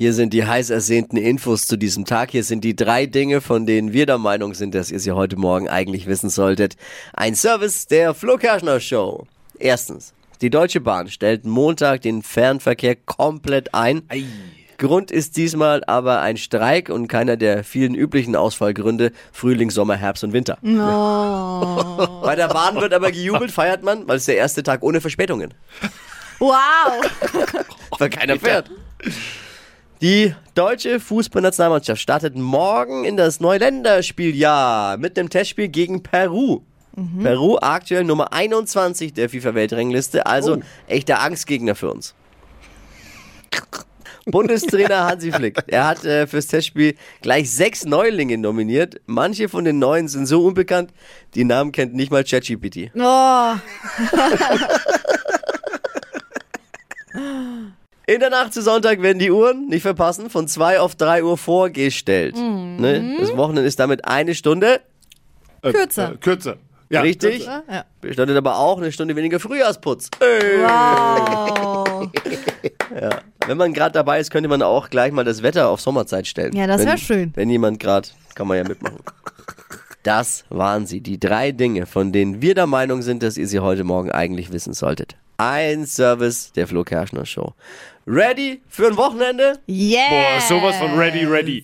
Hier sind die heiß ersehnten Infos zu diesem Tag. Hier sind die drei Dinge, von denen wir der Meinung sind, dass ihr sie heute Morgen eigentlich wissen solltet. Ein Service der Flo Kerschner Show. Erstens. Die Deutsche Bahn stellt Montag den Fernverkehr komplett ein. Grund ist diesmal aber ein Streik und keiner der vielen üblichen Ausfallgründe Frühling, Sommer, Herbst und Winter. Bei der Bahn wird aber gejubelt, feiert man, weil es der erste Tag ohne Verspätungen. Wow. Weil keiner fährt. Die deutsche Fußballnationalmannschaft startet morgen in das Neuländerspieljahr mit dem Testspiel gegen Peru. Peru aktuell Nummer 21 der FIFA-Weltrangliste, also echter Angstgegner für uns. Bundestrainer Hansi Flick. Er hat äh, fürs Testspiel gleich sechs Neulinge nominiert. Manche von den Neuen sind so unbekannt, die Namen kennt nicht mal ChatGPT. Oh. In der Nacht zu Sonntag werden die Uhren, nicht verpassen, von 2 auf 3 Uhr vorgestellt. Ne? Das Wochenende ist damit eine Stunde. Kürzer. Äh, kürzer. Ja, Richtig? kürzer. Ja. Bedeutet aber auch eine Stunde weniger Frühjahrsputz. Wow. Wenn man gerade dabei ist, könnte man auch gleich mal das Wetter auf Sommerzeit stellen. Ja, das Wenn- wär schön. Wenn jemand gerade, kann man ja mitmachen. Das waren sie, die drei Dinge, von denen wir der Meinung sind, dass ihr sie heute Morgen eigentlich wissen solltet. Ein Service der Flo Kerschner Show. Ready für ein Wochenende? Yeah. Boah, sowas von ready, ready.